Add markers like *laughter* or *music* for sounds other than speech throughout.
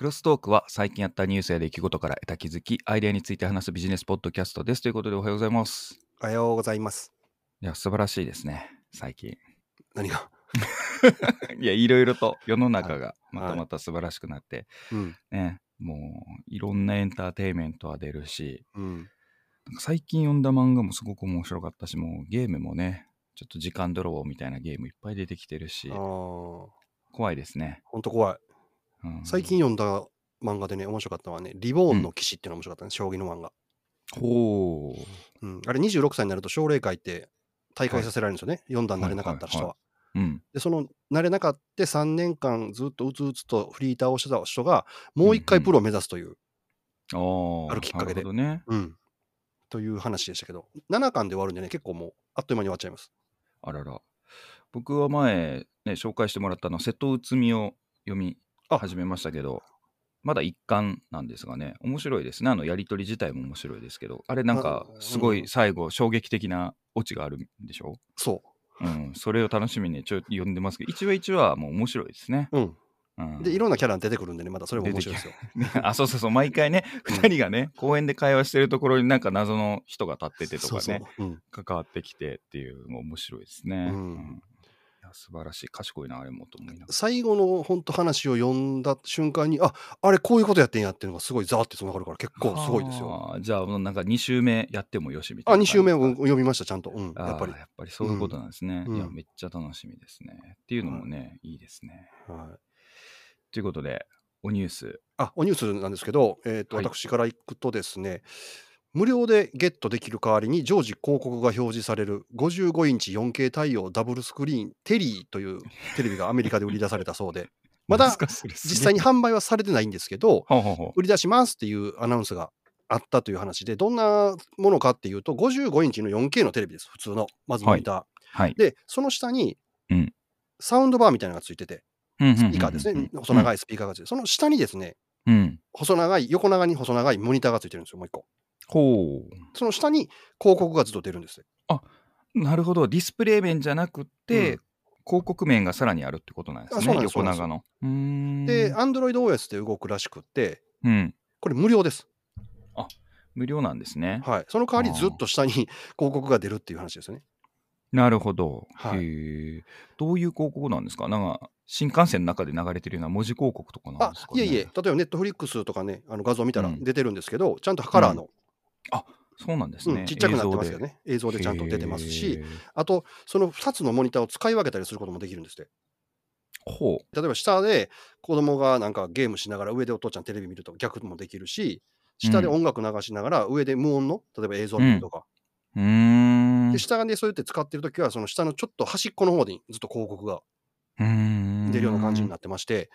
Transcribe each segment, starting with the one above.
クロストークは最近あったニュースや出来事から得た気づき、アイデアについて話すビジネスポッドキャストです。ということでおはようございます。おはようございます。いや、素晴らしいですね、最近。何が？*laughs* いや、いろいろと世の中がまたまた素晴らしくなって、うん。ね、もういろんなエンターテインメントは出るし、うん。最近読んだ漫画もすごく面白かったし、もうゲームもね、ちょっと時間泥棒みたいなゲームいっぱい出てきてるし怖いですね。んと怖い。うん最近読んだ漫画でね、面白かったのはね、リボーンの騎士っていうのが面白かったね、将棋の漫画。ほう。うん。あれ26歳になると奨励会って大会させられるんですよね。読んだんなれなかった人は。はいうん。で、その慣れなかった3年間ずっとうつうつとフリーターをしてた人が、もう一回プロを目指すという、ああ、あるきっかけでなるほどね。うん。という話でしたけど、7巻で終わるんでね、結構もうあっという間に終わっちゃいます。あらら。僕は前、ね、紹介してもらったのは瀬戸内海を読みあ始めましたけど、まだ一巻なんですがね、面白いですね。あのやりとり自体も面白いですけど、あれなんかあすごうんい最後、衝撃的なオチがあるんでしょ？そう。うん、それを楽しみにちょっと読んでますけど、一話一話はもう面白いですね。うん。うん、で、いろんなキャラ出てくるんでね、またそれも面白いですよ。*laughs* ねあ、そうそうそう、毎回ね、うん二人がね、公園で会話してるところになんか謎の人が立っててとかね。関わってきてっていう面白いですね。うんいや素晴らしい、賢いな、あれもと思いながら。最後の本当話を読んだ瞬間にああれこういうことやってんやっていうのがすごいザーってつながるから結構すごいですよ。はあ。じゃあ、なんか2週目やってもよしみたいあな。2週目を読みましたちゃんと、うん、やっぱり、やっぱりそういうことなんですね。うんいや、めっちゃ楽しみですね。っていうのもね、いいですね。はい、ということで、おニュース。あおニュースなんですけど、えーとはい私からいくとですね無料でゲットできる代わりに常時広告が表示される55インチ 4K 対応ダブルスクリーンテリーというテレビがアメリカで売り出されたそうで *laughs* まだ実際に。に販売はされてないんですけど売り出しますっていうアナウンスがあったという話で、どんなものかっていうと、55インチの 4K のテレビです、普通の、まずモニター。う。はい。で、その下にうん、サウンドバーみたいなのがついてて、ススピーカーですね、細長いスピーカーがついて、その下にですね、うん。細長い、横長に細長いモニターがついてるんですよ、もう一個。ほその下に広告がずっと出るんですよ。う。なるほど。ディスプレイ面じゃなくて、うん広告面がさらにあるってことなんですね。あそうなんです横長の。うーんで、Android OS で動くらしくって、うん。これ無料です。無料なんですね。はい。その代わりずっと下に広告が出るっていう話ですよね。なるほど。はいへえ。どういう広告なんですか？なんか、新幹線の中で流れてるような文字広告とかなんあですか、ね、いえいえ、例えば Netflix とかね、あの画像見たらうん出てるんですけど、ちゃんとカラーの、そうなんですね。うんちっちゃくなってますけどね、映像で。でちゃんと出てますへし、え。あと、その2つのモニターを使い分けたりすることもできるんですって。ほう。例えば下で子供がなんかゲームしながら上でお父ちゃんテレビ見ると逆もできるし、下で音楽流しながら上で無音の、例えば映像見るとか。うーん。で、下でそうやって使ってるときは、その下のちょっと端っこの方にずっと広告が出るような感じになってまして、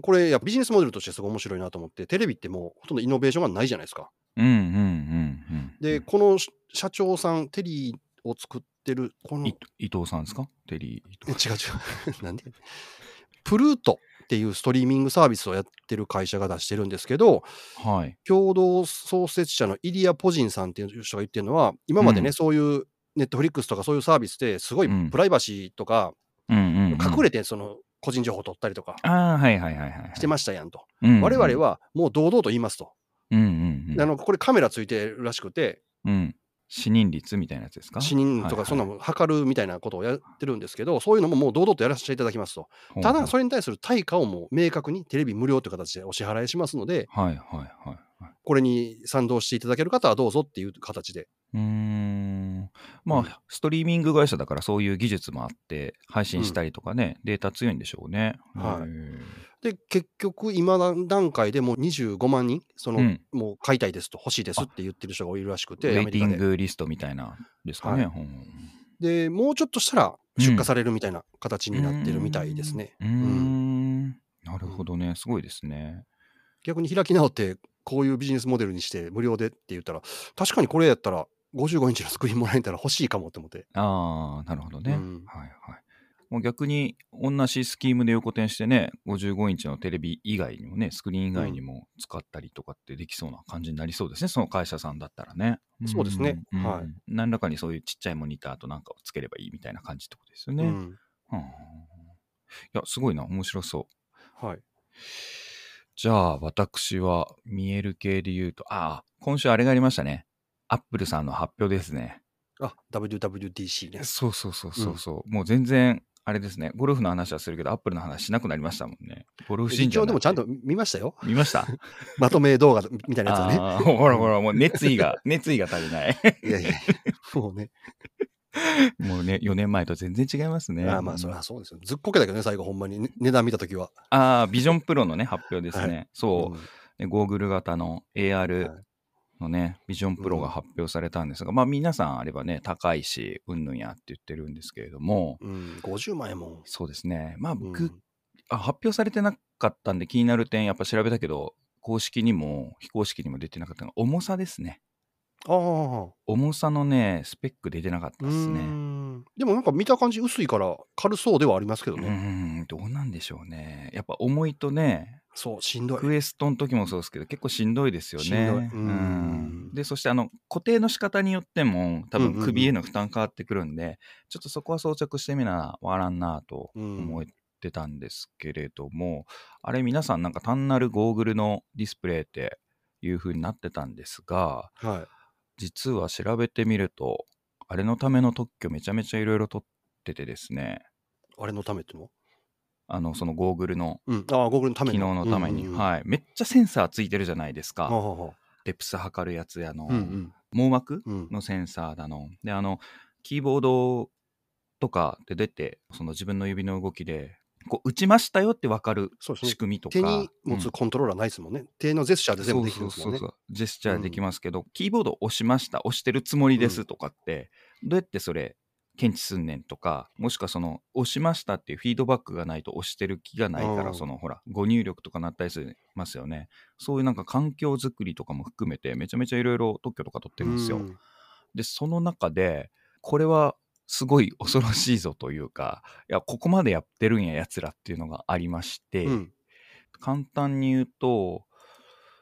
これ、やっぱビジネスモデルとしてすごい面白いなと思って、テレビってもうほとんどイノベーションがないじゃないですか。うんうんうんうん。で、この社長さん、テリーを作ってる、この、い伊藤さんですか？テリー違う違う。*laughs* なんで？プルートっていうストリーミングサービスをやってる会社が出してるんですけど、はい。共同創設者のイリア・ポジンさんっていう人が言ってるのは、今までね、うんそういうネットフリックスとかそういうサービスですごいうんプライバシーとか、うん。隠れてその個人情報取ったりとかああ、はいはいはいはい。してましたやんと。我々、はもう堂々と言いますと。うんうんうん。あのこれカメラついてるらしくて、うん。死人率みたいなやつですか？死人とかそんなももん測るみたいなことをやってるんですけど、そういうのももう堂々とやらせていただきますと。ただ、それに対する対価をもう明確にテレビ無料という形でお支払いしますので、はいはいはいはい。これに賛同していただける方はどうぞっていう形で。うーんまあ、うんストリーミング会社だからそういう技術もあって配信したりとかね、データ強いんでしょうね。はいで、結局、今段階でもう25万人、その、うんもう買いたいですと、欲しいですって言ってる人がいるらしくウて、アェイティン。グリストみたいなですかね。はうんで、もうちょっとしたら出荷されるみたいな形になってるみたいですね。うーんなるほどね。すごいですね。逆に開き直って、こういうビジネスモデルにして無料でって言ったら、確かにこれやったら、55インチのスクリーンもらえたら欲しいかもって思って。ああ、なるほどね。うんはいはい。もう逆に同じスキームで横転してね、55インチのテレビ以外にもね、スクリーン以外にも使ったりとかってできそうな感じになりそうですね、その会社さんだったらね。そうですねうんはい何らかにそういうちっちゃいモニターとなんかをつければいいみたいな感じってことですよね。うんうんいや、すごいな、面白そう。はい。じゃあ、私は見える系で言うと、ああ、今週あれがありましたね。アップルさんの発表ですね。あ、WWDC ね。そうそうそうそうそう、もう全然、あれですね、ゴルフの話はするけど、アップルの話しなくなりましたもんね。ゴルフ信一者応でもちゃんと見ましたよ。見ました？*laughs* まとめ動画みたいなやつはね。ほらほら、もう熱意が、熱意が足りない。いやいや、もうね。*laughs* もうね、4年前と全然違いますね。ああまあ、そりゃそうですよ。ずっこけだけどね、最後、ほんまに、ね値段見たときは。ああ、ビジョンプロのね、発表ですね。はそう、んねゴーグル型の AR はいのね、ビジョンプロが発表されたんですが、まあ皆さんあればね、高いし、うんぬんやって言ってるんですけれども、うん、50万円もん。そうですね。まあうん僕、あ発表されてなかったんで気になる点、やっぱ調べたけど、公式にも非公式にも出てなかったのが重さですね。ああ。重さのね、スペック出てなかったうですね。ん。でもなんか見た感じ薄いから軽そうではありますけどうね。ん、どうなんでしょうね。やっぱ重いとね、そう、しんどい。クエストの時もそうですけど、結構しんどいですよね。しんどいうんうんで、そしてあの固定の仕方によっても、多分うんうんうん首への負担変わってくるんで、ちょっとそこは装着してみなわからんなとうん思ってたんですけれども、あれ皆さんなんか単なるゴーグルのディスプレイっていう風になってたんですが、はい。実は調べてみると、あれのための特許めちゃめちゃいろいろ取っててですね、あれのためっての？あの、そのゴーグルのうん。ああ、ゴーグルのため機能のために、うんうんうんはい。めっちゃセンサーついてるじゃないですか。はあはデプス測るやつやの、うん網膜うん。うん。のセンサーだの。で、あの、キーボードとかで出て、その自分の指の動きで、こう打ちましたよって分かる仕。組みとか。手に持うんつコントローラーないですもんね。手のジェスチャーで全部できるんですもんねそう。そうそうジェスチャーできますけど、キーボード押しました押してるつもりですとかって、どうやってそれ検知すんねんとかもしくはその押しましたっていうフィードバックがないと押してる気がないから、うんそのほら誤入力とかなったりしますよねそういうなんか環境づくりとかも含めてめちゃめちゃいろいろ特許とか取ってるんですよ、うんでその中でこれはすごい恐ろしいぞというかいやここまでやってるんややつらっていうのがありまして、うん。簡単に言うと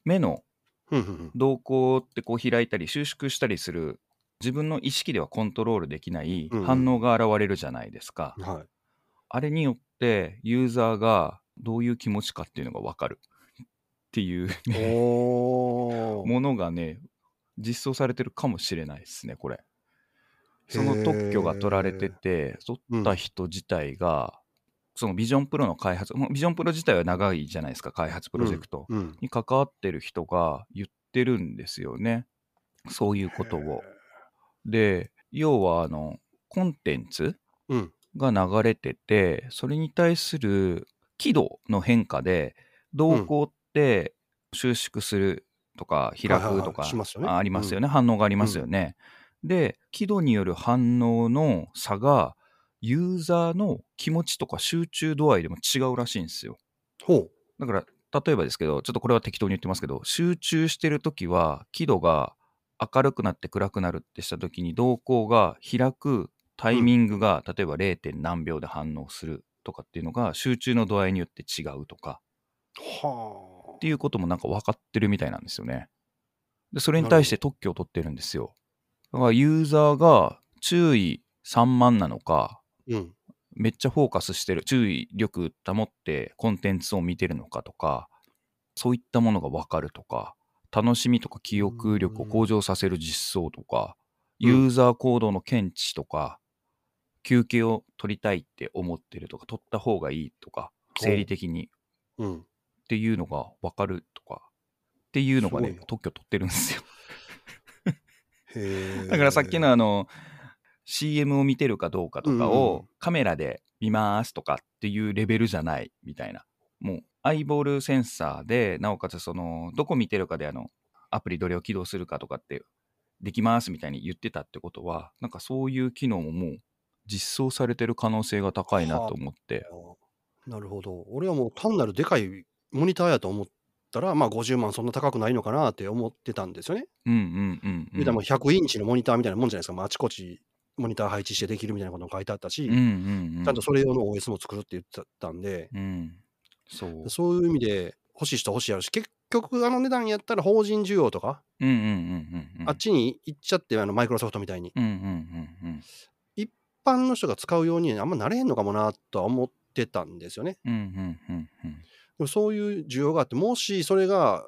目のうんうん動向ってこう開いたり収縮したりする自分の意識ではコントロールできない反応が現れるじゃないですか、うん。はい。あれによってユーザーがどういう気持ちかっていうのが分かるっていう。*laughs* ものがね実装されてるかもしれないですねこれその特許が取られてて取った人自体が、そのビジョンプロの開発ビジョンプロ自体は長いじゃないですか開発プロジェクト、うん。に関わってる人が言ってるんですよね。そういうことを。で、要はあの、コンテンツうん。が流れてて、それに対する輝度の変化で、動向って収縮するとか開くとかありますよね、反応がありますよね。で、輝度による反応の差が、ユーザーの気持ちとか集中度合いでも違うらしいんですよ。ほだから、例えばですけど、ちょっとこれは適当に言ってますけど、集中してるときは、輝度が明るくなって暗くなるってしたときに、動向が開くタイミングが、例えば 0. 点何秒で反応するとかっていうのが、集中の度合いによって違うとかう。はっていうこともなんか分かってるみたいなんですよね。で、それに対して特許を取ってるんですよ。だから、ユーザーが注意散漫なのか、あ。うん。めっちゃフォーカスしてる注意力保ってコンテンツを見てるのかとかそういったものが分かるとか楽しみとか記憶力を向上させる実装とかうんユーザー行動の検知とか休憩を取りたいって思ってるとか取った方がいいとか生理的にっうん。ていうのが分かるとかっていうのがね特許取ってるんですよ。だからさっきのあの CM を見てるかどうかとかをんカメラで見ますとかっていうレベルじゃないみたいな。もうアイボールセンサーで、なおかつそのどこ見てるかであのアプリどれを起動するかとかってできますみたいに言ってたってことは、なんかそういう機能ももう実装されてる可能性が高いなと思って。なるほど。俺はもう単なるでかいモニターやと思ったら、まあ50万そんな高くないのかなって思ってたんですよね。うんうんうん、うん。言うたらもう100インチのモニターみたいなもんじゃないですか。まあ、あちこちモニター配置してできるみたいなことも書いてあったし、うんうんうん、ちゃんとそれ用の OS も作るって言ってたんで、うん。そう。そういう意味で欲しい人欲しいやろし、結局あの値段やったら法人需要とか、うんうんうんうんうん。あっちに行っちゃって、あのマイクロソフトみたいに、うんうんうんうん。一般の人が使うようにあんまなれへんのかもなとは思ってたんですよね。うんうんうんうん。もそういう需要があって、もしそれが、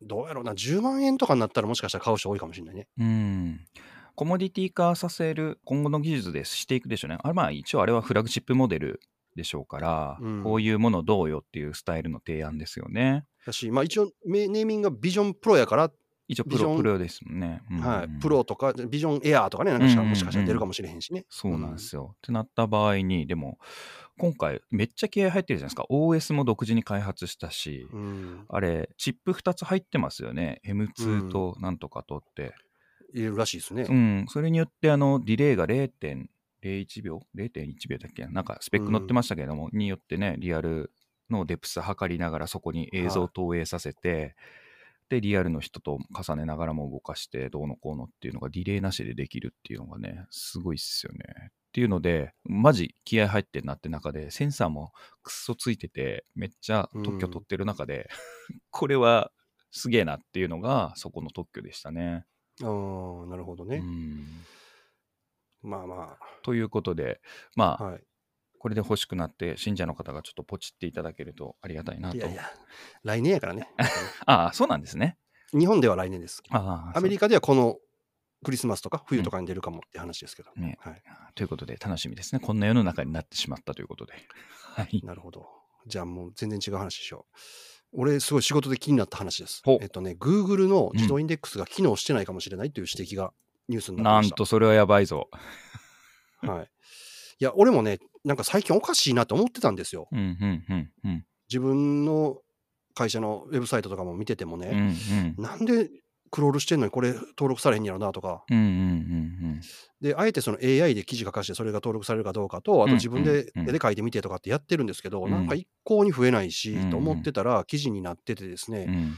どうやろうな、10万円とかになったらもしかしたら買う人多いかもしれないね。うん。コモディティ化させる今後の技術でしていくでしょうね。あれまあ一応あれはフラグシップモデルでしょうから、うんこういうものどうよっていうスタイルの提案ですよね。だし、まあ一応メネーミングがビジョンプロやから、一応プロプロですもんね。うんはい、プロとかビジョンエアーとかね、なんかしかうんうんうんもしかしたら出るかもしれへんしね。そうなんですよ。ってなった場合に、でも今回めっちゃ気合入ってるじゃないですか。OS も独自に開発したし、うん、あれ、チップ2つ入ってますよね。M2 となんとかとって。入れるらしいですね。うん、それによってあのディレイが0.01秒 ?0.1 秒だっけなんかスペック載ってましたけれども、によってね、リアルのデプス測りながらそこに映像を投影させて、で、リアルの人と重ねながらも動かして、どうのこうのっていうのがディレイなしでできるっていうのがね、すごいっすよね。っていうので、マジ気合入ってんなって中で、センサーもくっそついてて、めっちゃ特許取ってる中で、*laughs* これはすげえなっていうのが、そこの特許でしたね。ああ、なるほどうね。んまあまということで、まあ、あ、はい。これで欲しくなって、信者の方がちょっとポチっていただけるとありがたいなと。いやいや、来年やからね。*laughs* ああ、そうなんですね。日本では来年です。ああ、アメリカではこのクリスマスとか冬とかに出るかもって話ですけど。ねはい。ということで、楽しみですね。こんな世の中になってしまったということで。はい。なるほど。じゃあもう全然違う話しよう。俺、すごい仕事で気になった話ですほ。えっとね、Google の自動インデックスが機能してないかもしれないという指摘がニュースになってなんました。とそれはやばいぞ。はい。いや、俺もね、なんか最近おかしいなと思ってたんですよ。うん、うん、うん、うん。自分の会社のウェブサイトとかも見ててもうん、うね、ん。なんでクロールしてんのにこれ登録されへんやろなとか、うん、うん、うん、で、あえてその AI で記事書かしてそれが登録されるかどうかと、あと自分でうんうん手で書いてみてとかってやってるんですけど、うんなんか一向に増えないし、うんと思ってたら記事になっててですね、うん。うん、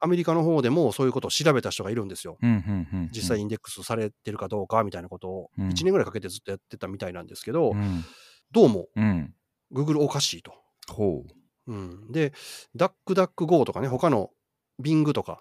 アメリカの方でもそういうことを調べた人がいるんですよ。うん、うん、うん。実際インデックスされてるかどうかみたいなことをうん1年ぐらいかけてずっとやってたみたいなんですけど、うん、どうもうん。Google おかしいと。ほう。うん、で、DuckDuckGo とかね、他の Bing とか。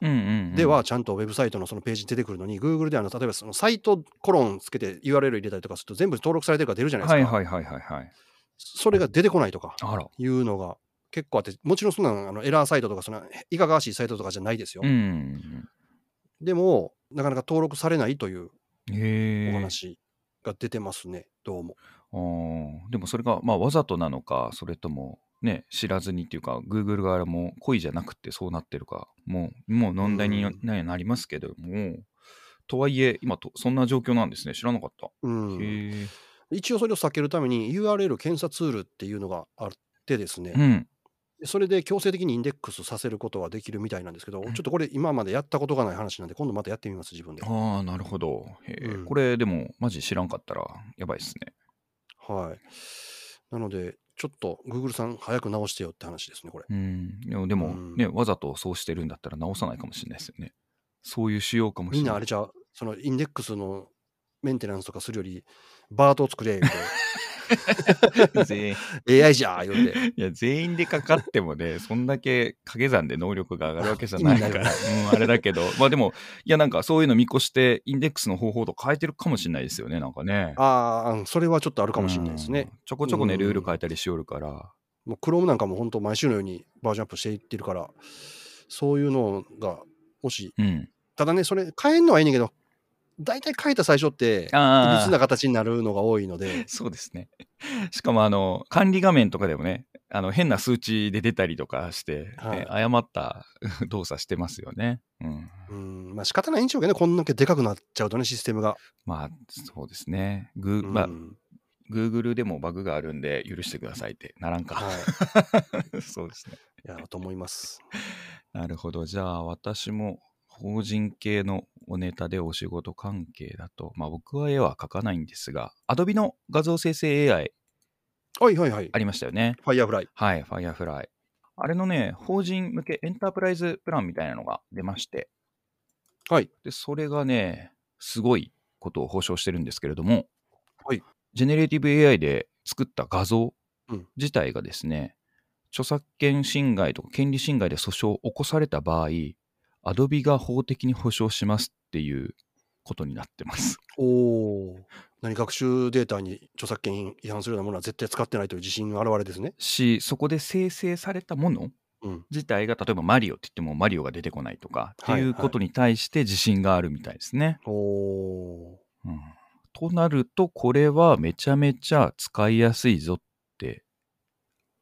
では、ちゃんとウェブサイトのそのページに出てくるのに、Google であの例えばそのサイトコロンつけて URL 入れたりとかすると全部登録されてるから出るじゃないですか。はい、はい、はい、はい、はい。それが出てこないとか。いうのが結構あって、もちろんそんなのあのエラーサイトとかそのいかがわしいサイトとかじゃないですよ。うん。でも、なかなか登録されないという。お話が出てますね、どうも。でもそれが、まあ、わざとなのか、それとも、ね、知らずにっていうか、Google 側も故意じゃなくてそうなってるか、もう、もう問題にうんななりますけども、とはいえ、今と、そんな状況なんですね。知らなかった。うん。一応それを避けるために URL 検査ツールっていうのがあってですね、うん。それで強制的にインデックスさせることはできるみたいなんですけど、ちょっとこれ今までやったことがない話なんで、今度またやってみます、自分で。ああ、なるほど。これ、でも、マジ知らんかったら、やばいっすね。はい。なので、ちょっと Google さん早く直してよって話ですね、これ。うん。でも、でもうんね、わざとそうしてるんだったら直さないかもしれないですよね。そういう仕様かもしみれない。んなあれじゃう、そのインデックスのメンテナンスとかするより、バートを作れ、言う *laughs* *laughs* 全員て AI じゃー言うて。いや、全員でかかってもね、そんだけ掛け算で能力が上がるわけじゃないから、うん、あれだけど、まあでも、いや、なんかそういうの見越して、インデックスの方法と変えてるかもしれないですよね、なんかね。ああ、うんそれはちょっとあるかもしれないですねうん。ちょこちょこね、うんルール変えたりしよるから。もう Chrome なんかも本当毎週のようにバージョンアップしていってるから、そういうのが、もし、うん。ただね、それ変えんのはいいねんけど、大体変えた最初って、いびつな形になるのが多いので、*laughs* そうですね。しかも、あの、管理画面とかでもね、あの変な数値で出たりとかして、はいね誤った *laughs* 動作してますよね。うん。うん、まあ仕方ないんでしょうけどね、こんだけでかくなっちゃうとね、システムが。まあ、そうですね。グーうんまあ、Google でもバグがあるんで許してくださいってならんか。はい。*laughs* そうですね。いや、と思います。なるほど。じゃあ私も法人系のおネタでお仕事関係だと、まあ僕は絵は描かないんですが、Adobe の画像生成 AI はいはいはいあ。りましたよね。ファイヤーフライ。はい、Firefly。あれのね、法人向け enterprise plan みたいなのが出まして、はい。で、それがね、すごいことを保証してるんですけれども、はい。 generative AI で作った画像うん自体がですね、著作権侵害とか権利侵害で訴訟を起こされた場合、Adobe が法的に保証しますっていうことになってます。おお。何学習データに著作権違反するようなものは絶対使ってないという自信の表れですね。し、そこで生成されたものうん。自体が例えばマリオって言ってもマリオが出てこないとかってはいいうはいことに対して自信があるみたいですね。おー。うんとなるとこれはめちゃめちゃ使いやすいぞって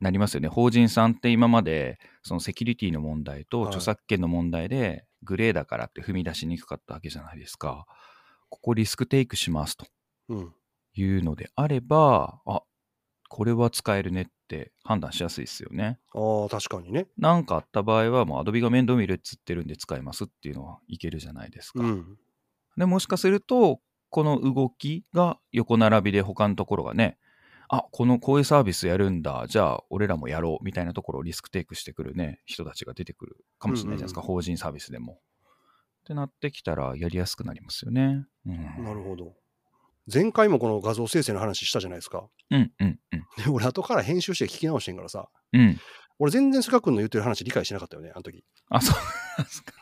なりますよね。法人さんって今までそのセキュリティの問題とはい著作権の問題でグレーだからって踏み出しにくかったわけじゃないですか。ここリスクテイクしますとうん。いうのであれば、あこれは使えるねって判断しやすいですよね。ああ、確かにね。なんかあった場合はもう Adobe が面倒見るっつってるんで使いますっていうのはいけるじゃないですか。うん。でもしかするとこの動きが横並びで他のところがねあこのこういうサービスやるんだじゃあ俺らもやろうみたいなところをリスクテイクしてくるね人たちが出てくるかもしれないじゃないですか、うん法人サービスでも。ってなってきたらやりやすくなりますよね。うん、なるほど。前回もこの画像生成の話したじゃないですか。うんうんうんで俺後から編集して聞き直してんからさ、うん。俺全然菅君の言ってる話理解してなかったよね、あの時。あそうなんですか。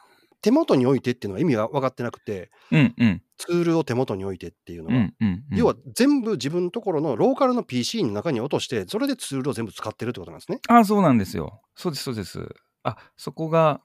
手元に置いてっていうのは意味が分かってなくて、うんうんツールを手元に置いてっていうのは、うんうんうん。要は全部自分のところのローカルの PC の中に落として、それでツールを全部使ってるってことなんですね。あそうなんですよ。そうですそうです。あそこが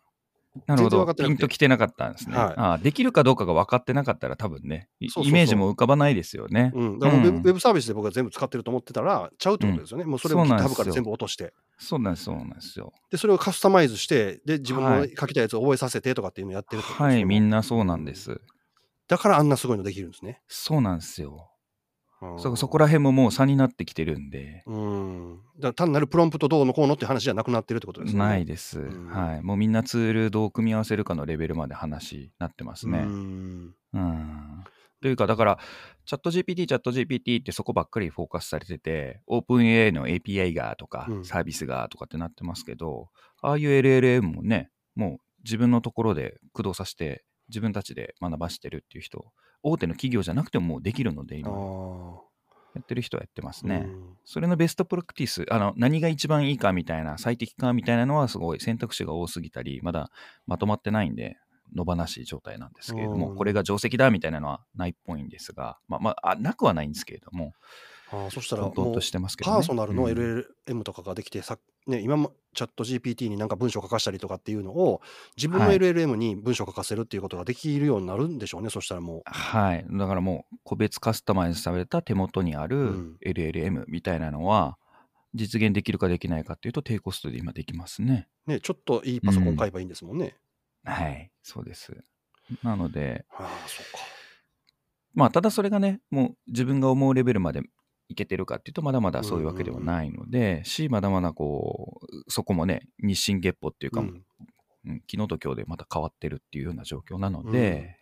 なるほどピンときてなかったんですね。はいあできるかどうかが分かってなかったら多分ねイメージも浮かばないですよね。うん。だからもうウェブ,、うんウェブサービスで僕は全部使ってると思ってたら、ちゃうってことですよね。もうそれをそうなんです GitHub よから全部落として。そうなんですそうなんですよ。で、それをカスタマイズして、で、自分のはい書きたいやつを覚えさせてとかっていうのをやってるってことですよはいみんな。なそうなんです。だからあんなすごいのできるんですね。そうなんですよ。うんそそこら辺ももう差になってきてるんで。うん。だ単なるプロンプトどうのこうのって話じゃなくなってるってことですよね。ないです、うんはい。もうみんなツールどう組み合わせるかのレベルまで話になってますね。うん。うんというか、だから、チャット GPT、チャット GPT ってそこばっかりフォーカスされてて、OpenAI の API がとか、うんサービスがとかってなってますけど、ああいう LLM もね、もう自分のところで駆動させて、自分たちで学ばしてるっていう人、大手の企業じゃなくてももうできるので、あ今、あ。やってる人はやってますね。うんそれのベストプラクティス、あの、何が一番いいかみたいな、最適化みたいなのはすごい選択肢が多すぎたり、まだまとまってないんで、野放しい状態なんですけれども、うんこれが定石だみたいなのはないっぽいんですが、まあ、まあ、あなくはないんですけれども、ああそしたらとしてますけどね。パーソナルのうん LLM とかができて、さね、今もチャット GPT になんか文章書かしたりとかっていうのを自分のはい LLM に文章書かせるっていうことができるようになるんでしょうね、そしたらもはい。だからもう、個別カスタマイズされた手元にあうるん LLM みたいなのは、実現できるかできないかっていうと、低コストで今できますね。う、ね、ちょっといいパソコン買えばいいんですもんね。はい。そうです。なので、ああ、そうか。まあ、ただそれがね、もう自分が思うレベルまでいけてるかっていうと、まだまだそういうわけではないので、し、まだまだこう、そこもね、日進月歩っていうか、うん。うん昨日と今日でまた変わってるっていうような状況なので、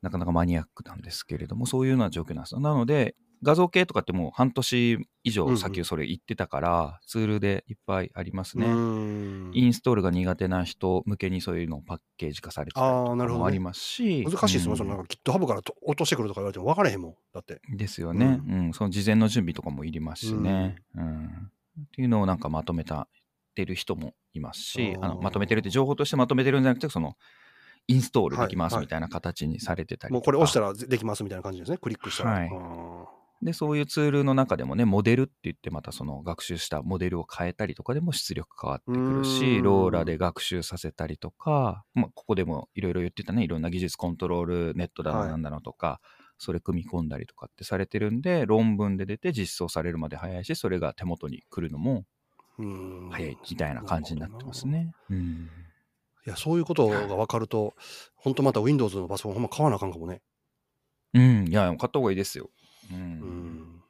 なかなかマニアックなんですけれども、そういうような状況なんですよ。なので、画像系とかってもう半年以うんうん。上先それ言ってたから、ツールでいっぱいありますね。インストールが苦手な人向けにそういうのをパッケージ化されてたりとかもありますし、難しいですもん、うん。そのなんか GitHub からと落としてくるとか言われても分からへんもん。だって。ですよね、うん。その事前の準備とかもいりますしね、うん。っていうのをなんかまとめたてる人もいますしあのまとめてるって情報としてまとめてるんじゃなくてそのインストールできますはいみたいな形にされてたりとか、もうこれ押したらできますみたいな感じですね。クリックしたら。はい。あでそういうツールの中でもねモデルって言ってまたその学習したモデルを変えたりとかでも出力変わってくるうしローラで学習させたりとか、まあ、ここでもいろいろ言ってたねいろんな技術コントロールネットだはいのなんだのとか、それ組み込んだりとかってされてるんで論文で出て実装されるまで早いしそれが手元に来るのも早いみたいな感じになってます。ね。うんいや、そういうことが分かると、本当また Windows のパソコンほんま買わなあかんかもね。うん、いや、買った方がいいですよ。うんうん。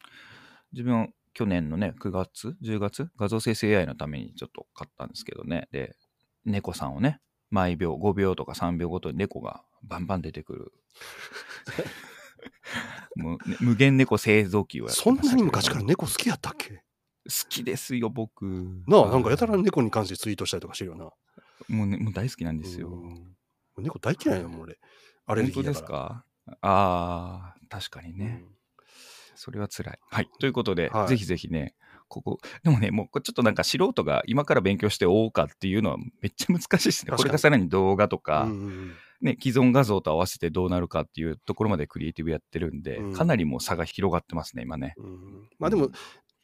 自分は去年のね、9月、10月、画像生成 AI のためにちょっと買ったんですけどね。で、猫さんをね、毎秒、5秒とか3秒ごとに猫がバンバン出てくる。もうね無限猫製造機をやってそんなに昔から猫好きやったっけ？好きですよ、僕。なあ、なんかやたら猫に関してツイートしたりとかしてるよな。もう,、ね、もう大好きなんですよ。うん猫大嫌いなの、俺。アレルギ本当ですか？ああ、確かにね。それは辛い。はい。ということで、はいぜひぜひね、ここ、でもね、もうちょっとなんか素人が今から勉強しておうかっていうのはめっちゃ難しいですね。これがさらに動画とうか、んうんうんね、既存画像と合わせてどうなるかっていうところまでクリエイティブやってるんで、うんかなりもう差が広がってますね、今ね。うんまあでも、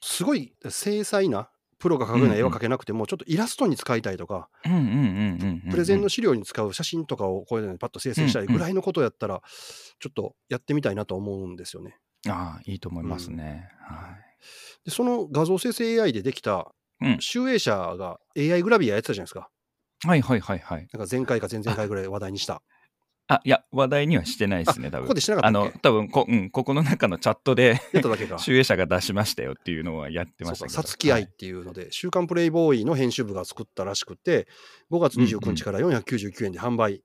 すごい精細なプロが描くような絵は描けなくても、ちょっとイラストに使いたいとか。プレゼンの資料に使う写真とかをこういうのにパッと生成したいぐらいのことやったら、ちょっとやってみたいなと思うんですよね。ああ、いいと思いますね。はで、その画像生成 AI でできたうん集英社が AI グラビアやってたじゃないですか。い。はいはいはいはい。なんか前回か前々回ぐらい話題にした。あ、いや、話題にはしてないですね、多分。ここでしてなかあのったっけ、多分こ、うん、ここの中のチャットで。*laughs* 集英社が出しましたよっていうのはやってましたけど。さつき愛っていうので、週刊プレイボーイの編集部が作ったらしくて、5月29日から499円で販売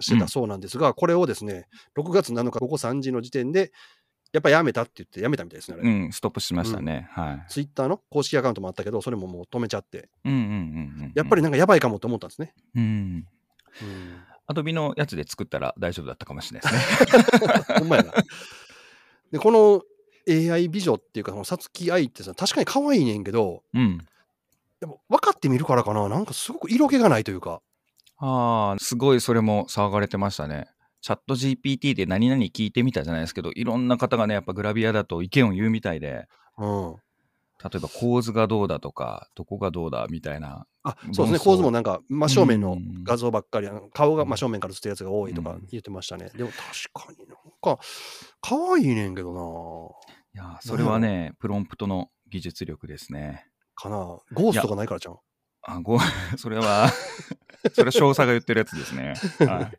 してたそうなんですが、これをですね、6月7日午後3時の時点で、やっぱやめたって言ってやめたみたいですね、あれ。うん、ストップしましたね。はい。ツイッターの公式アカウントもあったけど、それももう止めちゃって、うんうんうんうん。やっぱりなんかやばいかもと思ったんですね。うん。うん、アドビのやつで作ったら大丈夫だったかもしれないですね。*laughs* ほんまやな。で、この AI 美女っていうか、そのさつき愛ってさ、確かに可愛いねんけど、うん。でも分かってみるからかな、なんかすごく色気がないというか、ああ、すごいそれも騒がれてましたね。チャット GPT で何々聞いてみたじゃないですけど、いろんな方がね、やっぱグラビアだと意見を言うみたいで、うん。例えば構図がどうだとか、どこがどうだみたいな。あ、そうですね、構図もなんか真正面のうん画像ばっかり、あの顔がうん真正面から映ってるやつが多いとかうん言ってましたね。でも確かになんか、可愛いねんけどいやー、それはね、プロンプトの技術力ですね。なかな。ゴーストがないからじゃん。あ、ご、*laughs* それは、*laughs* それは少佐が言ってるやつですね。はい。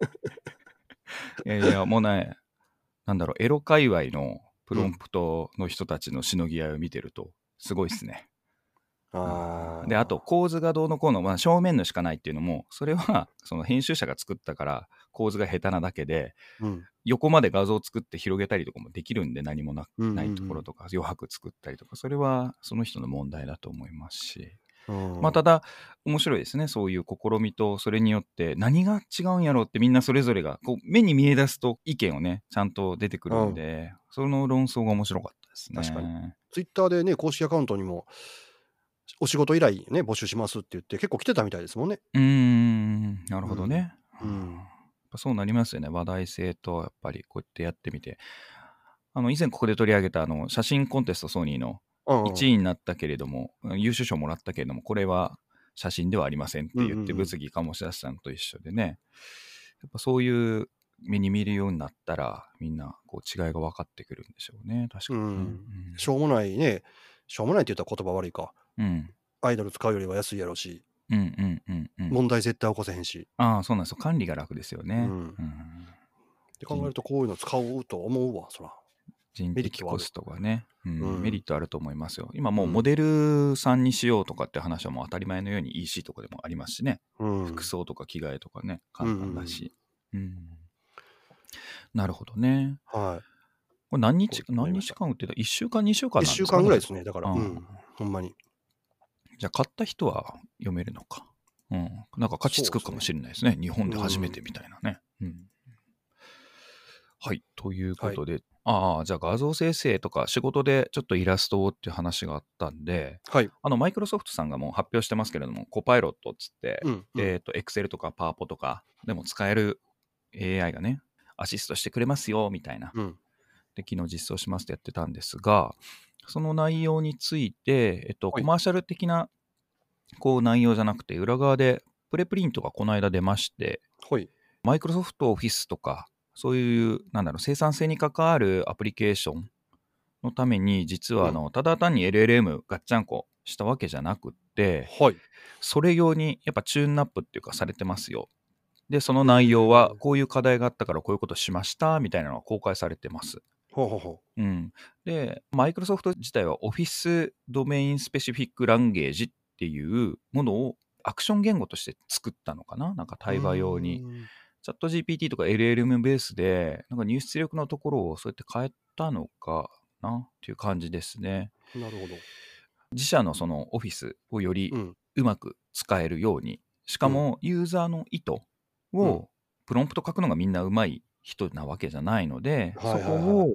いやいや、もうね、なんだろう、エロ界隈のプロンプトの人たちのしのぎ合いを見てると、すごいっすね。*laughs* あーで、あと、構図がどうのこうの、まあ、正面のしかないっていうのも、それは、その編集者が作ったから、構図が下手なだけで、うん横まで画像を作って広げたりとかもできるんで、何もなないところとか、余白作ったりとか、それはその人の問題だと思いますし。うんまあ、ただ、面白いですね。そういう試みと、それによって何が違うんやろうってみんなそれぞれが、こう、目に見え出すと意見をね、ちゃんと出てくるんで、その論争が面白かったですね。確かにツイッターでね、公式アカウントにも、お仕事依頼ね、募集しますって言って、結構来てたみたいですもんね。うーん、なるほどね。うんそうなりますよね。話題性と、やっぱりこうやってやってみて。あの、以前ここで取り上げた、あの、写真コンテストソニーのうん1位になったけれども、優秀賞もらったけれども、これは写真ではありませんって言って、物議醸し出したのと一緒でね、やっぱそういう目に見るようになったら、みんなこう違いが分かってくるんでしょうね、確かにね。うんしょうもないね、しょうもないって言ったら言葉悪いか。うん。アイドル使うよりは安いやろし、うんうんうんうん。問題絶対起こせへんし。ああ、そうなんですよ。管理が楽ですよね。うんうんって考えると、こういうの使うと思うわ、そら。人的コストがね、うんうんメリットあると思いますよ。今もううんモデルさんにしようとかって話はもう当たり前のように EC とかでもありますしね。うん。服装とか着替えとかね、簡単だし。うんなるほどね。はこれ何日、何日間売ってた ?1 週間、2週間い。1なんですか、週間ぐらいですね、だから。うん。ほんまに。じゃあ買った人は読めるのか。うん。なんか価値つくかもしれないですね。日本で初めてみたいなね。うん。はい。ということで、ああ、じゃあ画像生成とか仕事でちょっとイラストをっていう話があったんで、はい。あの、マイクロソフトさんがもう発表してますけれども、コパイロットっつって、うん。うんえっ、と、Excel とか PowerPo とかでも使える AI がね、アシストしてくれますよ、みたいな。うん。で、昨日実装しますってやってたんですが、その内容について、えっと、はいコマーシャル的な、こう、内容じゃなくて、裏側で、プレプリントがこの間出まして、はい。マイクロソフトオフィスとか、そういう、なんだろう、生産性に関わるアプリケーションのために、実は、あの、ただ単に LLM ガッチャンコしたわけじゃなくって、はい。それ用にやっぱチューンナップっていうかされてますよ。で、その内容はこういう課題があったからこういうことしましたみたいなのが公開されてます。ほうほうほうん。で、マイクロソフト自体は Office Domain Specific Language っていうものをアクション言語として作ったのかな？なんかう。対話用に。うん。チャット GPT とか LLM ベースで、なんか入出力のところをそうやって変えたのかなっていう感じですね。なるほど。自社のその Office をよりうん。うまく使えるように、しかもユーザーの意図をプロンプト書くのがみんなうまい人なわけじゃないので、そこを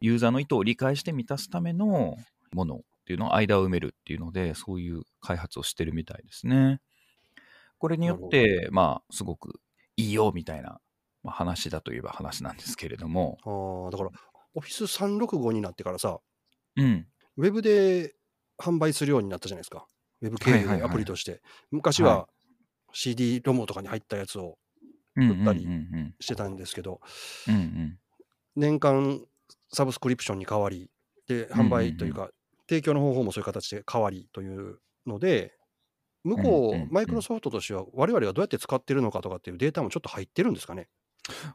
ユーザーの意図を理解して満たすためのものっていうのを間を埋めるっていうので、そういう開発をしてるみたいですね。これによって、まあ、すごくいいよみたいな、まあ、話だといえば話なんですけれども、ああ、だから、オフィス365になってからさ、うん、ウェブで販売するようになったじゃないですか。ウェブ経由でアプリとして。昔はは CD ロムとかに入ったやつをうん売ったりしてたんですけど、年間サブスクリプションに変わり、で、販売というか、提供の方法もそういう形で変わりというので、向こうんうんうんう、マイクロソフトとしては、我々がどうやって使ってるのかとかっていうデータもちょっと入ってるんですかね。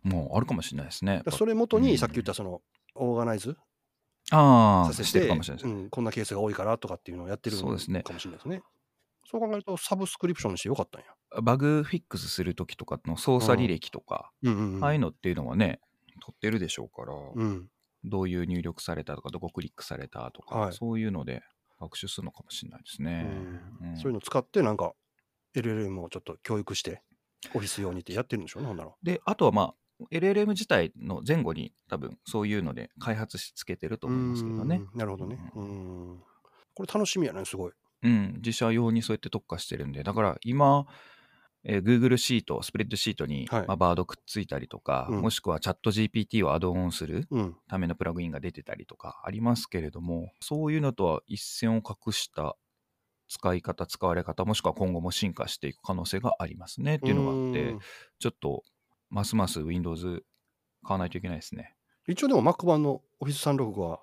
もうあるかもしれないですね。それ元うんにさっき言ったその、オーガナイズああ、させしてるて、かもしれないです。うん、こんなケースが多いからとかっていうのをやってるそうですねのかもしれないですね。そう考えると、サブスクリプションにしてよかったんや。バグフィックスするときとかの操作履歴とか。ああいうのっていうのはね、取ってるでしょうから、うん。どういう入力されたとか、どこクリックされたとか、はいそういうので学習するのかもしれないですね。うんそういうの使って、なんか、LLM をちょっと教育して、オフィス用にってやってるんでしょ？うね、ほんなら。で、あとはまあ、LLM 自体の前後に多分そういうので開発しつけてると思いますけどね。うんなるほどね。うん。これ楽しみやね、すごい。うん、自社用にそうやって特化してるんで、だから今、えー Google シート、スプレッドシートに、はいまあ、バードくっついたりとか、うんもしくはチャット GPT をアドオンするうん。ためのプラグインが出てたりとかありますけれども、そういうのとは一線を画した使い方、使われ方、もしくは今後も進化していく可能性がありますねっていうのがあってうん、ちょっとますます Windows 買わないといけないですね。一応でも Mac 版の Office365 は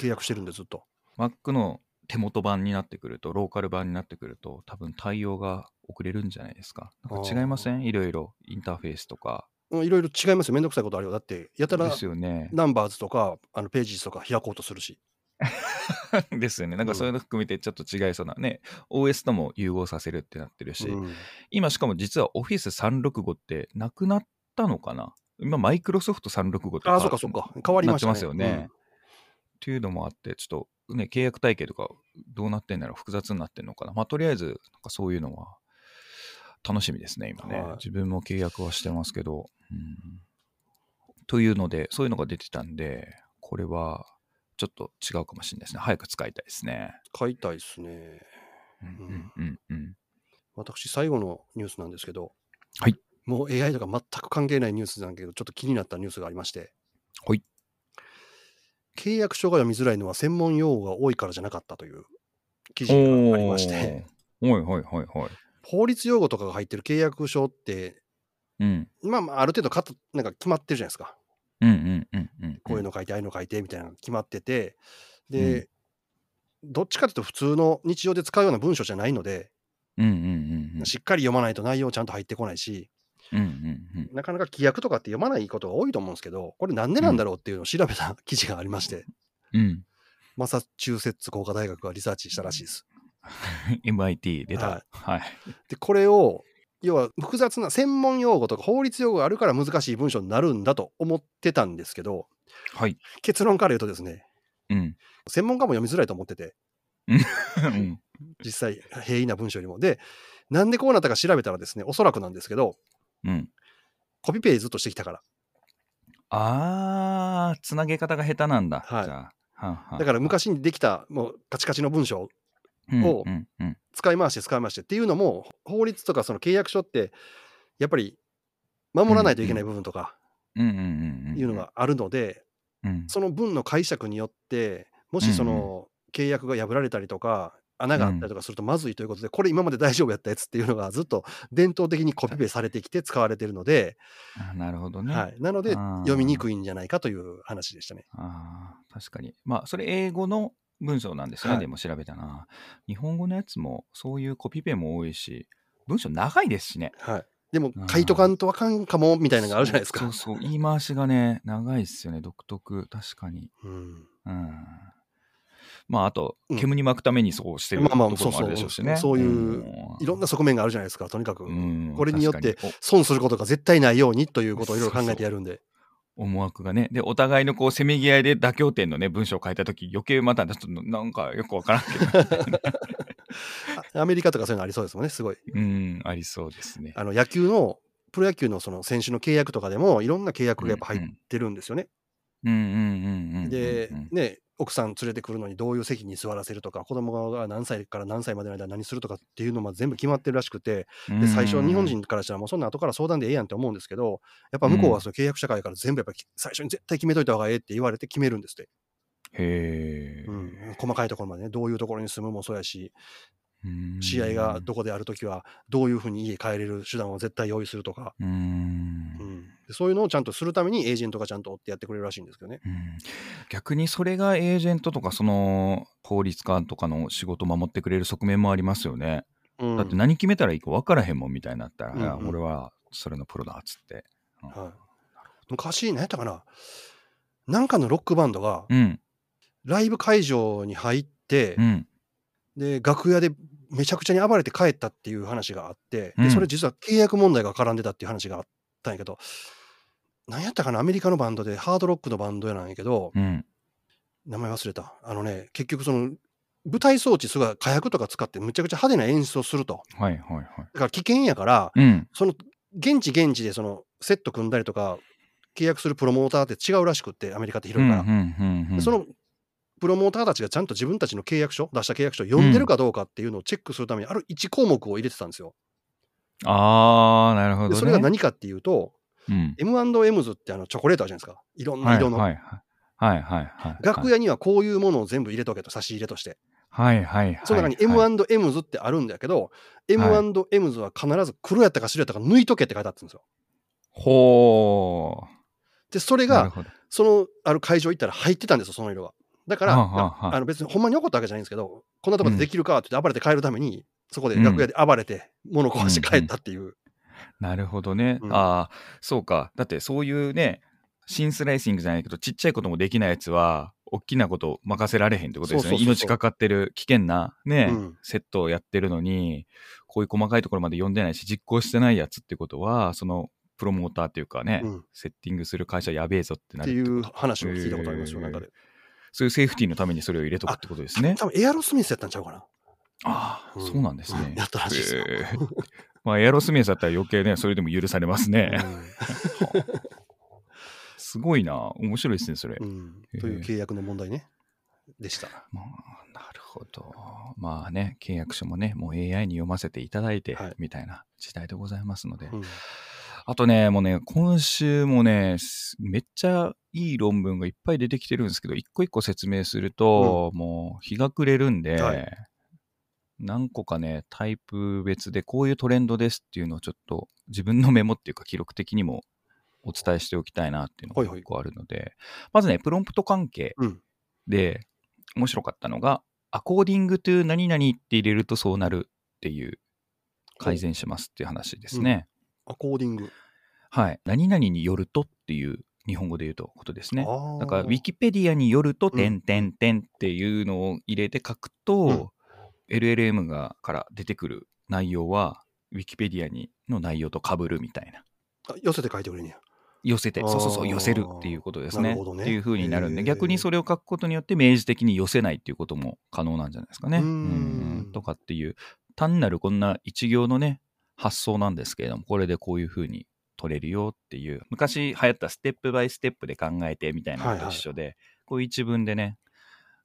契約してるんで、ずっと。Mac の手元版になってくると、ローカル版になってくると、多分対応が遅れるんじゃないですか。なんか違いません？いろいろインターフェースとか。うんいろいろ違いますよ。めんどくさいことあるよ。だって、やたらですよね。ナンバーズとか、あのページとか開こうとするし。*laughs* ですよね。なんかそういうの含めてちょっと違いそうなね、OS とも融合させるってなってるし、うん今しかも実は Office365 ってなくなったのかな？今、マイクロソフト365ってああ、そうかそうか。変わりましたね。なってますよねっていうのもあって、ちょっとね、契約体系とかどうなってんだろう、複雑になってんのかな。まあ、とりあえず、なんかそういうのは楽しみですね、今ね。はい自分も契約はしてますけど。うん、というので、そういうのが出てたんで、これはちょっと違うかもしれないですね。早く使いたいですね。うん。買いたいですね。うんうんうんうん。私、最後のニュースなんですけど、はい。もう AI とか全く関係ないニュースなんだけど、ちょっと気になったニュースがありまして、はい。契約書が読みづらいのは専門用語が多いからじゃなかったという記事がありまして。はいはいはいはい。法律用語とかが入ってる契約書って、うん。まあまあ、ある程度かたなんか決まってるじゃないですか。うんうんうんうん。こういうの書いて、ああいうの書いてみたいなのが決まってて、で、どっちかというと普通の日常で使うような文章じゃないので、うんうんうんうん。しっかり読まないと内容ちゃんと入ってこないし、うんうんうん。なかなか規約とかって読まないことが多いと思うんですけど、これなんでなんだろうっていうのを調べた記事がありまして、うん。マサチューセッツ工科大学がリサーチしたらしいです。*laughs* MIT 出た。ははい。で、これを、要は複雑な専門用語とか法律用語があるから難しい文章になるんだと思ってたんですけど、はい。結論から言うとですね、うん。専門家も読みづらいと思ってて、うん実際平易な文章よりも。で、なんでこうなったか調べたらですね、おそらくなんですけど、うん。コピペずっとしてきたから。あー、つなげ方が下手なんだ。はいじゃあ。だから昔にできたもうカチカチの文章を使い回して使い回してっていうのも、法律とかその契約書って、やっぱり守らないといけない部分とか。いうのがあるので、うん。その文の解釈によって、もしその契約が破られたりとか、穴があったりとかするとまずいということで、これ今まで大丈夫やったやつっていうのがずっと伝統的にコピペされてきて使われてるので、あなるほどね。はい、なので読みにくいんじゃないかという話でしたね。ああ、確かに。まあ、それ英語の文章なんですよね。はいでも調べたな。日本語のやつも、そういうコピペも多いし、文章長いですしね。はい、でも書いとかんとあかんかもみたいなのがあるじゃないですか。そうそうそう。言い回しがね、長いですよね。独特。確かに。うんうん。まあ、あとうん、煙に巻くためにそうしてるところもあるでしょうしね。そうそうそういうんいろんな側面があるじゃないですか、とにかく。うんこれによって損することが絶対ないようにということをいろいろ考えてやるんで。お思惑がね。で、お互いのこう、せめぎ合いで妥協点のね、文章を書いたとき、余計また、ちょっとなんかよくわからんけど。*laughs* あアメリカとかそういうのありそうですもんね、すごい。うん、ありそうですね。あの野球の、プロ野球のその選手の契約とかでも、いろんな契約がやっぱ入ってるんですよね。うんうんうんうんうんうん。で、ね、奥さん連れてくるのにどういう席に座らせるとか、子供が何歳から何歳までの間何するとかっていうのも全部決まってるらしくて、で最初、日本人からしたらもうそんな後から相談でええやんって思うんですけど、やっぱ向こうはその契約社会から全部やっぱ最初に絶対決めといた方がええって言われて決めるんですって。へえ、うん、細かいところまでね、どういうところに住むもそうやし、うん。試合がどこであるときは、どういうふうに家帰れる手段を絶対用意するとか、そういうのをちゃんとするためにエージェントがちゃんと追ってやってくれるらしいんですけどね。うん。逆にそれがエージェントとかその法律家とかの仕事を守ってくれる側面もありますよね。うん。だって何決めたらいいか分からへんもんみたいになったら、うんうん。俺はそれのプロだっつって。はい、昔、何やったかな、なんかのロックバンドがうん、ライブ会場に入って、うん、で楽屋でめちゃくちゃに暴れて帰ったっていう話があって、うん。でそれ実は契約問題が絡んでたっていう話があったんやけど、何やったかな、アメリカのバンドでハードロックのバンドやなんやけど、うん。名前忘れた。あのね、結局その、舞台装置すごい火薬とか使ってむちゃくちゃ派手な演出をすると。はいはいはい。だから危険やから、うん、その現地現地でそのセット組んだりとか契約するプロモーターって違うらしくってアメリカって広いから、うんうんうんうんでそのプロモーターたちがちゃんと自分たちの契約書出した契約書を読んでるかどうかっていうのをチェックするためにある1項目を入れてたんですよ。あー、なるほど、ね。でそれが何かっていうとうん、M&M's ってあのチョコレートあるじゃないですかいろんなはい色の、はいはい。はいはいはい。楽屋にはこういうものを全部入れとけと差し入れとしてはいはいはい。その中にはい M&M's ってあるんだけど、M&M's は必ず黒やったか白やったか抜いとけって書いてあったんですよ。ほでそれが。そのある会場行ったら入ってたんですよ、その色が。だから、はあの別にほんまに怒ったわけじゃないんですけど、こんなところでできるかって言って暴れて帰るために、そこで楽屋で暴れて、物壊して帰ったっていう。なるほどね。うんああ、そうか。だってそういうね、シンスライシングじゃないけど、ちっちゃいこともできないやつは、大きなこと任せられへんってことですよね。命かかってる危険なね、うんセットをやってるのに、こういう細かいところまで読んでないし、実行してないやつってことは、そのプロモーターっていうかね、うんセッティングする会社やべえぞってなるっていう話を聞いたことありますよ、んかで。そういうセーフティーのためにそれを入れとくってことですね。多分エアロスミスやったんちゃうかな。ああ、うんそうなんですね。うんやったらしいですよまあ、エアロスミスだったら余計ね、それでも許されますね。*laughs* すごいな。面白いですね、それ。うんという契約の問題ね。でした。まあ、なるほど。まあね、契約書もね、もう AI に読ませていただいて、はいみたいな時代でございますので。うんあとね、もうね、今週もね、すめっちゃいい論文がいっぱい出てきてるんですけど、一個一個説明すると、もう日が暮れるんで、はい何個かね、タイプ別でこういうトレンドですっていうのをちょっと自分のメモっていうか記録的にもお伝えしておきたいなっていうのはいはいが一個あるので、まずね、プロンプト関係うんで面白かったのが、アコーディング to 何々って入れるとそうなるっていう改善しますっていう話ですね。アコーディング。はい。何々によるとっていう日本語で言うとことですね。だから、ウィキペディアによると、うん点点点っていうのを入れて書くと、LLM がから出てくる内容は、ウィキペディアにの内容と被るみたいな。あ寄せて書いてくれんねや。寄せて、そうそうそう、寄せるっていうことですね。なるほどねっていう風になるんで、逆にそれを書くことによって、明示的に寄せないっていうことも可能なんじゃないですかね。うーんとかっていう、単なるこんな一行のね、発想なんですけれども、これでこういう風に取れるよっていう、昔流行ったステップバイステップで考えてみたいなのと一緒で、こういう一文でね、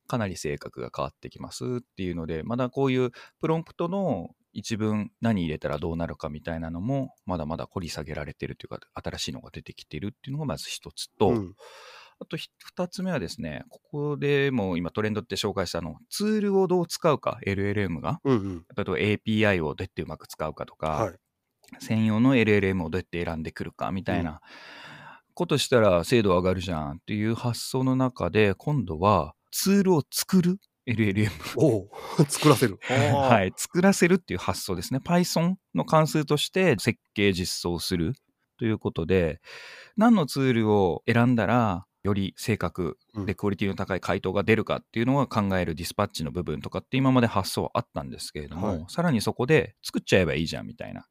かなり性格が変わってきますっていうので、まだこういうプロンプトの一文何入れたらどうなるかみたいなのも、まだまだ掘り下げられてるというか、新しいのが出てきてるっていうのがまず一つと、うんあとひ二つ目はですね、ここでも今トレンドって紹介したあのツールをどう使うか、LLM が。うんうん。例えば API をどうやってうまく使うかとか、はい。専用の LLM をどうやって選んでくるかみたいなことしたら精度上がるじゃんっていう発想の中で、今度はツールを作る LLM。おう *laughs* 作らせる。*laughs* は。はいい、作らせるっていう発想ですね。Python の関数として設計実装するということで、何のツールを選んだら、より正確でクオリティの高い回答が出るかっていうのは考えるディスパッチの部分とかって今まで発想はあったんですけれども、はいさらにそこで作っちゃえばいいじゃんみたいな。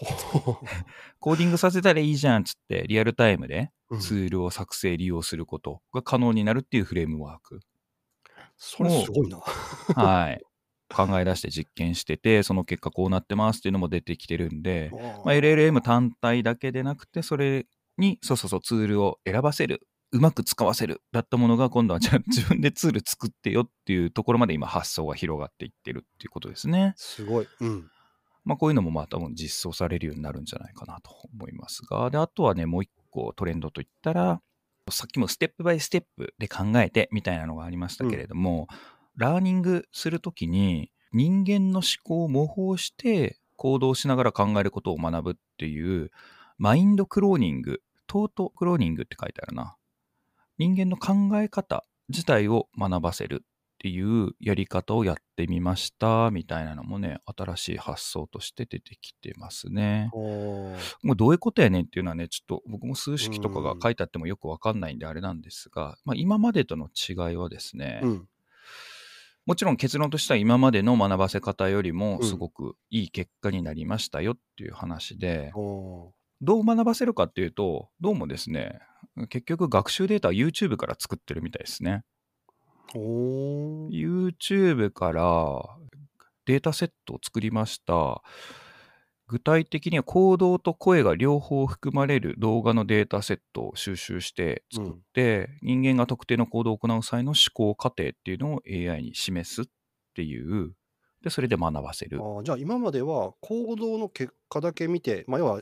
*laughs* コーディングさせたらいいじゃんっつってリアルタイムでうんツールを作成利用することが可能になるっていうフレームワーク。それすごいな。はい。考え出して実験してて、その結果こうなってますっていうのも出てきてるんで、まあ、LLM 単体だけでなくて、それに、そうそうそう、ツールを選ばせる、うまく使わせる、だったものが、今度はじゃあ自分でツール作ってよっていうところまで今発想が広がっていってるっていうことですね。すごい。うん。まあこういうのもまあ多分実装されるようになるんじゃないかなと思いますが、で、あとはね、もう一個トレンドといったら、さっきも step by step で考えてみたいなのがありましたけれども、ラーニングするときに人間の思考を模倣して行動しながら考えることを学ぶっていう mind cloning、thought cloning って書いてあるな。人間の考え方自体を学ばせるっていうやり方をやってみましたみたいなのもね、新しい発想として出てきてますね。もうどういうことやねんっていうのはね、ちょっと僕も数式とかが書いてあってもよくわかんないんであれなんですが、まあ、今までとの違いはですね、うん。もちろん結論としては今までの学ばせ方よりもうんすごくいい結果になりましたよっていう話で、おどう学ばせるかっていうと、どうもですね、結局学習データは YouTube から作ってるみたいですね。YouTube からデータセットを作りました。具体的には行動と声が両方含まれる動画のデータセットを収集して作って、人間が特定の行動を行う際の思考過程っていうのを AI に示すっていう、で、それで学ばせるあ。ーじゃあ今までは行動の結果だけ見て、まあ、要は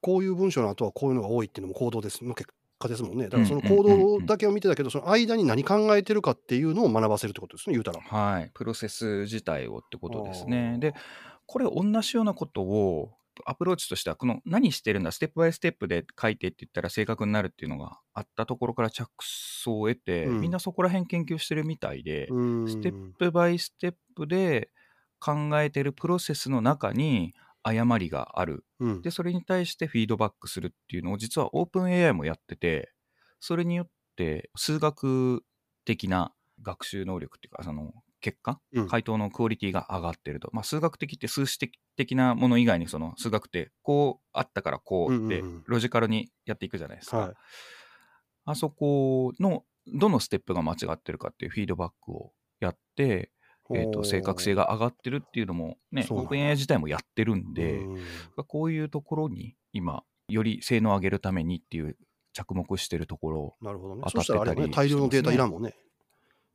こういう文章の後はこういうのが多いっていうのも行動ですの結果ですもんね。だからその行動だけを見てたけど、その間に何考えてるかっていうのを学ばせるってことですね、言うたら。はい、プロセス自体をってことです。ねで、これ同じようなことをアプローチとしては、この何してるんだ、ステップバイステップで書いてって言ったら正確になるっていうのがあったところから着想を得て、うんみんなそこら辺研究してるみたいで、ステップバイステップで考えてるプロセスの中に誤りがある。うんで、それに対してフィードバックするっていうのを実は OpenAI もやってて、それによって数学的な学習能力っていうか、その結果、うん回答のクオリティが上がってると。まあ、数学的って数式的なもの以外に、その数学ってこうあったからこうってうんうんうんロジカルにやっていくじゃないですか。はいあそこのどのステップが間違ってるかっていうフィードバックをやって、えー、と正確性が上がってるっていうのもね、そうなんだ OpenAI 自体もやってるんで、うんこういうところに今、より性能を上げるためにっていう着目してるところなるほどね。当たってたりね、大量のデータいらんもんね。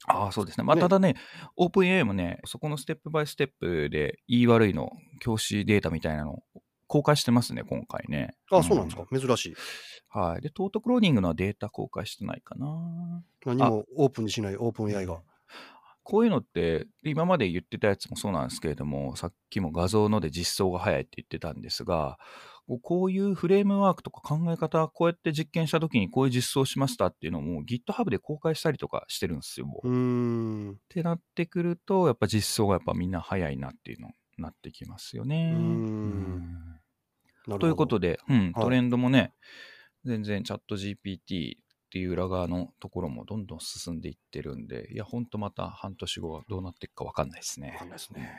ああ、そうですね。まあ、ねただね、OpenAI もね、そこのステップバイステップで言い悪いの、教師データみたいなのを公開してますね、今回ね。あ、そうなんですか。珍しい。はい。で、トートクローニングのはデータ公開してないかな。何もオープンにしないオープン AI が。こういうのって、今まで言ってたやつもそうなんですけれども、さっきも画像ので実装が早いって言ってたんですが、こういうフレームワークとか考え方、こうやって実験したときにこういう実装しましたっていうのも GitHub で公開したりとかしてるんですよ。うーん。ってなってくると、やっぱ実装がやっぱみんな早いなっていうのになってきますよね。ということで、うん、はいトレンドもね、全然チャット GPT っていう裏側のところもどんどん進んでいってるんで、いや、ほんとまた半年後はどうなっていくか分かんないですね。わかんないですね。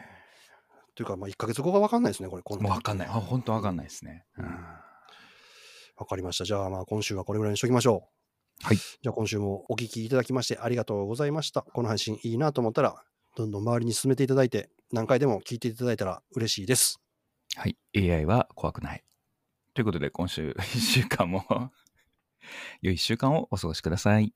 というか、まあ、1ヶ月後がわかんないですね、これ。こもう分かんない。あ、本当分かんない。ですね。ううんんわかりました。じゃあ、まあ、今週はこれぐらいにしときましょう。はい。じゃあ、今週もお聞きいただきましてありがとうございました。この配信いいなと思ったら、どんどん周りに進めていただいて、何回でも聞いていただいたら嬉しいです。はい。AI は怖くない。ということで、今週1週間も良い1週間をお過ごしください。